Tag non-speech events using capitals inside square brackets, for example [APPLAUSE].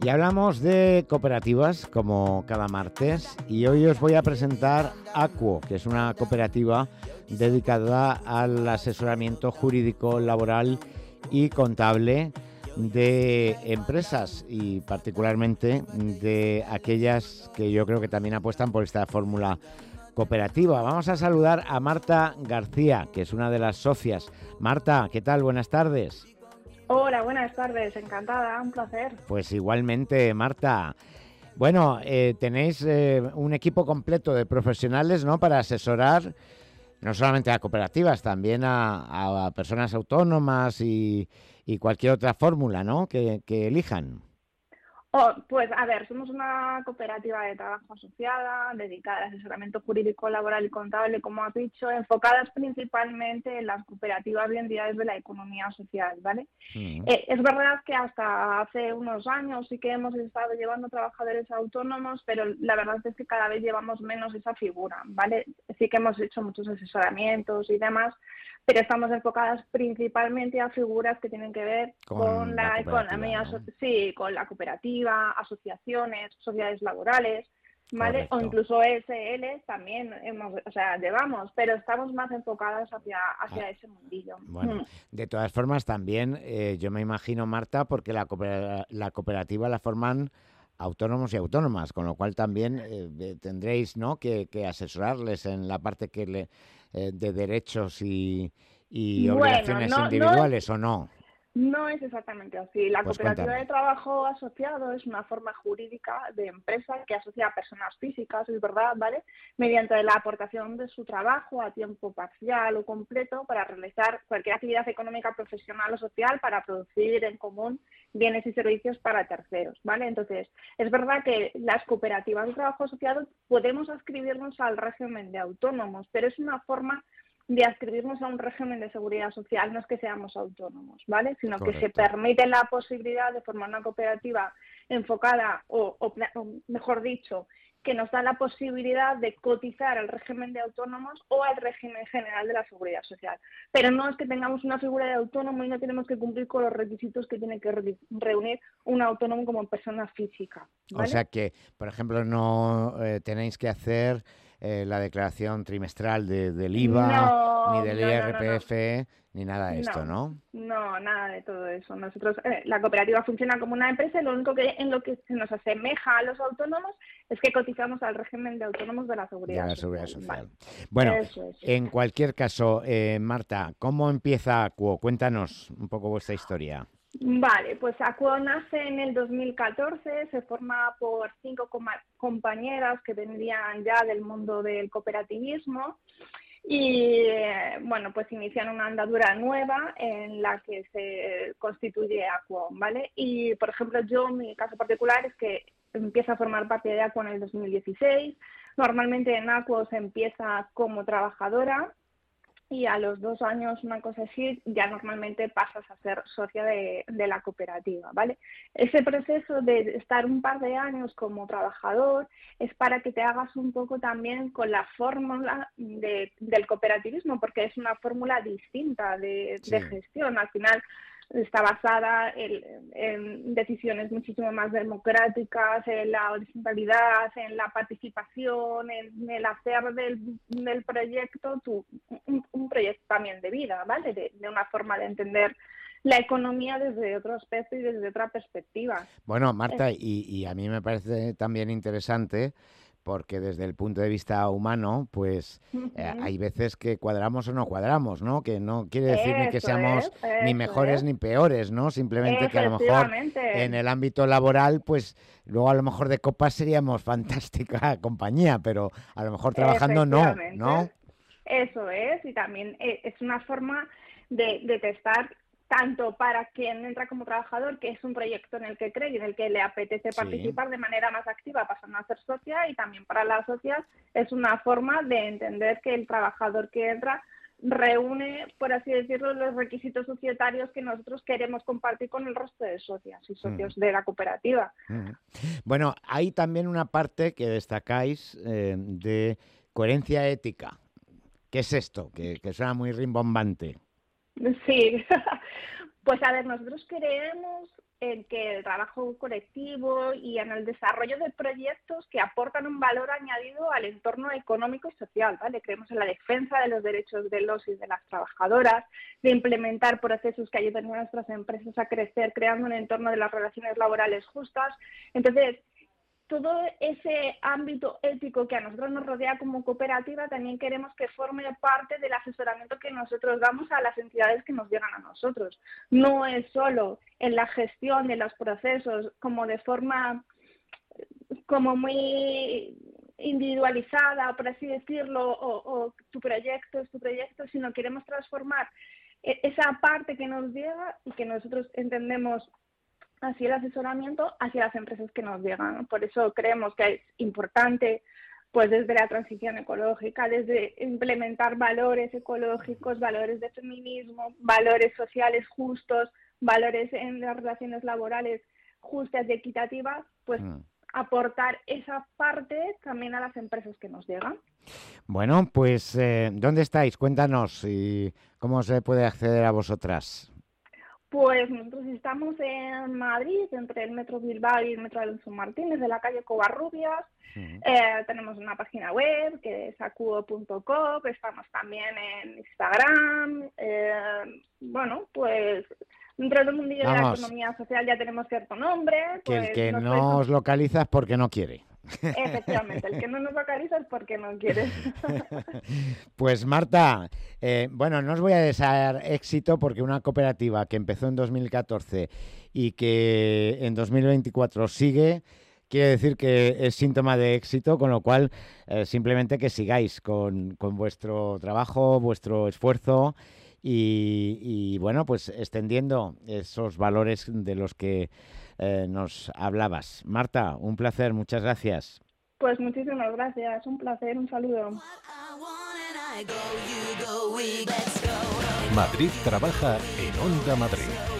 Y hablamos de cooperativas como cada martes y hoy os voy a presentar Acuo, que es una cooperativa dedicada al asesoramiento jurídico, laboral y contable de empresas y particularmente de aquellas que yo creo que también apuestan por esta fórmula cooperativa. Vamos a saludar a Marta García, que es una de las socias. Marta, ¿qué tal? Buenas tardes. Hola, buenas tardes, encantada, un placer. Pues igualmente, Marta. Bueno, eh, tenéis eh, un equipo completo de profesionales, ¿no? Para asesorar no solamente a cooperativas, también a, personas autónomas y, cualquier otra fórmula, ¿no? que elijan. Oh, pues a ver, somos una cooperativa de trabajo asociada, dedicada al asesoramiento jurídico, laboral y contable, como has dicho, enfocadas principalmente en las cooperativas y entidades de la economía social, ¿vale? Mm. Eh, es verdad que hasta hace unos años sí que hemos estado llevando trabajadores autónomos, pero la verdad es que cada vez llevamos menos esa figura, ¿vale? Sí que hemos hecho muchos asesoramientos y demás, pero estamos enfocadas principalmente a figuras que tienen que ver con, la, economía, sí, con la cooperativa, asociaciones, sociedades laborales, ¿vale? O incluso SL también hemos, o sea, llevamos, pero estamos más enfocadas hacia, hacia ah. ese mundillo. Bueno, mm. de todas formas también eh, yo me imagino, Marta, porque la, la cooperativa la forman autónomos y autónomas, con lo cual también eh, tendréis ¿no? que, que, asesorarles en la parte que le, eh, de derechos y, obligaciones individuales o no? No es exactamente así. La pues cooperativa de trabajo asociado es una forma jurídica de empresa que asocia a personas físicas, es verdad, ¿vale? Mediante la aportación de su trabajo a tiempo parcial o completo para realizar cualquier actividad económica, profesional o social para producir en común bienes y servicios para terceros, ¿vale? Entonces, es verdad que las cooperativas de trabajo asociado podemos ascribirnos al régimen de autónomos, pero es una forma de adscribirnos a un régimen de seguridad social, no es que seamos autónomos, ¿vale? Sino que se permite la posibilidad de formar una cooperativa enfocada, o, mejor dicho, que nos da la posibilidad de cotizar al régimen de autónomos o al régimen general de la seguridad social. Pero no es que tengamos una figura de autónomo y no tenemos que cumplir con los requisitos que tiene que reunir un autónomo como persona física. O sea que, por ejemplo, no eh, tenéis que hacer eh, la declaración trimestral de, del IVA, ni del IRPF, ni nada de esto, ¿no? No, nada de todo eso. Nosotros, eh, la cooperativa funciona como una empresa y lo único que en lo que se nos asemeja a los autónomos es que cotizamos al régimen de autónomos de la seguridad, social. Bueno, en cualquier caso, eh, Marta, ¿cómo empieza Acuo? Cuéntanos un poco vuestra historia. Vale, pues Acuo nace en el 2014, se forma por cinco compañeras que vendrían ya del mundo del cooperativismo y bueno, pues inician una andadura nueva en la que se constituye Acuo, ¿vale? Y por ejemplo, yo, mi caso particular es que empiezo a formar parte de Acuo en el 2016. Normalmente en Acuo se empieza como trabajadora y a los dos años, una cosa así, ya normalmente pasas a ser socia de, la cooperativa, ¿vale? Ese proceso de estar un par de años como trabajador es para que te hagas un poco también con la fórmula del cooperativismo, porque es una fórmula distinta de, de gestión. Al final, está basada en, decisiones muchísimo más democráticas, en la horizontalidad, en la participación, en el hacer del, proyecto un, proyecto también de vida, ¿vale? De, de, una forma de entender la economía desde otro aspecto y desde otra perspectiva. Bueno, Marta, y, y a mí me parece también interesante porque desde el punto de vista humano, pues eh, hay veces que cuadramos o no cuadramos, ¿no? Que no quiere decir ni que seamos ni mejores ni peores, ¿no? Simplemente que a lo mejor en el ámbito laboral, pues luego a lo mejor de copas seríamos [LAUGHS] fantástica compañía, pero a lo mejor trabajando no, ¿no? Eso es, y también eh, es una forma de, de testar tanto para quien entra como trabajador, que es un proyecto en el que cree y en el que le apetece participar de manera más activa pasando a ser socia, y también para las socias es una forma de entender que el trabajador que entra reúne, por así decirlo, los requisitos societarios que nosotros queremos compartir con el resto de socias y socios mm. de la cooperativa. Mm. Bueno, hay también una parte que destacáis eh, de coherencia ética. ¿Qué es esto? Que, que suena muy rimbombante. Sí, [LAUGHS] Pues a ver, nosotros creemos en que el trabajo colectivo y en el desarrollo de proyectos que aportan un valor añadido al entorno económico y social, ¿vale? Creemos en la defensa de los derechos de los y de las trabajadoras, de implementar procesos que ayuden a nuestras empresas a crecer, creando un entorno de las relaciones laborales justas. Entonces, todo ese ámbito ético que a nosotros nos rodea como cooperativa también queremos que forme parte del asesoramiento que nosotros damos a las entidades que nos llegan a nosotros. No es solo en la gestión de los procesos como de forma como muy individualizada, por así decirlo, o, tu proyecto es tu proyecto, sino queremos transformar e-, esa parte que nos llega y que nosotros entendemos así el asesoramiento hacia las empresas que nos llegan. Por eso creemos que es importante, pues desde la transición ecológica, desde implementar valores ecológicos, valores de feminismo, valores sociales justos, valores en las relaciones laborales justas y equitativas, pues mm. aportar esa parte también a las empresas que nos llegan. Bueno, pues eh, ¿dónde estáis? Cuéntanos y cómo se puede acceder a vosotras. Pues nosotros estamos en Madrid, entre el Metro Bilbao y el Metro Alonso Martínez, de la calle Covarrubias. Eh, tenemos una página web que es acuo.com, estamos también en Instagram. Eh, bueno, pues dentro del mundillo de la economía social ya tenemos cierto nombre. que el pues que no os localiza es porque no quiere. Efectivamente, el que no nos localiza es porque no quiere. [LAUGHS] pues Marta, eh, bueno, no os voy a desear éxito porque una cooperativa que empezó en 2014 y que en 2024 sigue, quiere decir que es síntoma de éxito, con lo cual eh, simplemente que sigáis con, vuestro trabajo, vuestro esfuerzo y bueno, pues extendiendo esos valores de los que eh, nos hablabas. Marta, un placer, muchas gracias. Pues muchísimas gracias, un placer, un saludo. Madrid trabaja en Onda Madrid.